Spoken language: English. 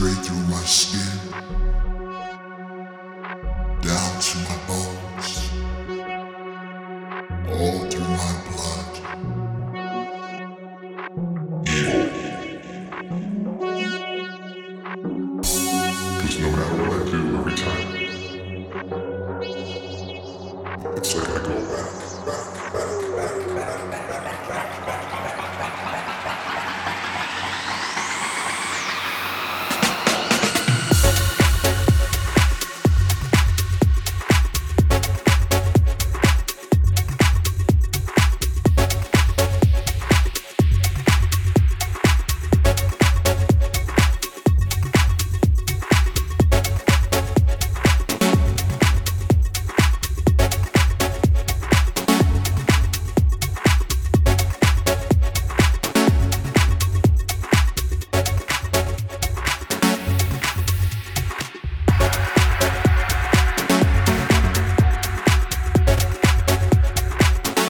straight through my skin, down to my bones, all through my blood. Evil. No matter what I do every time, it's like I go back.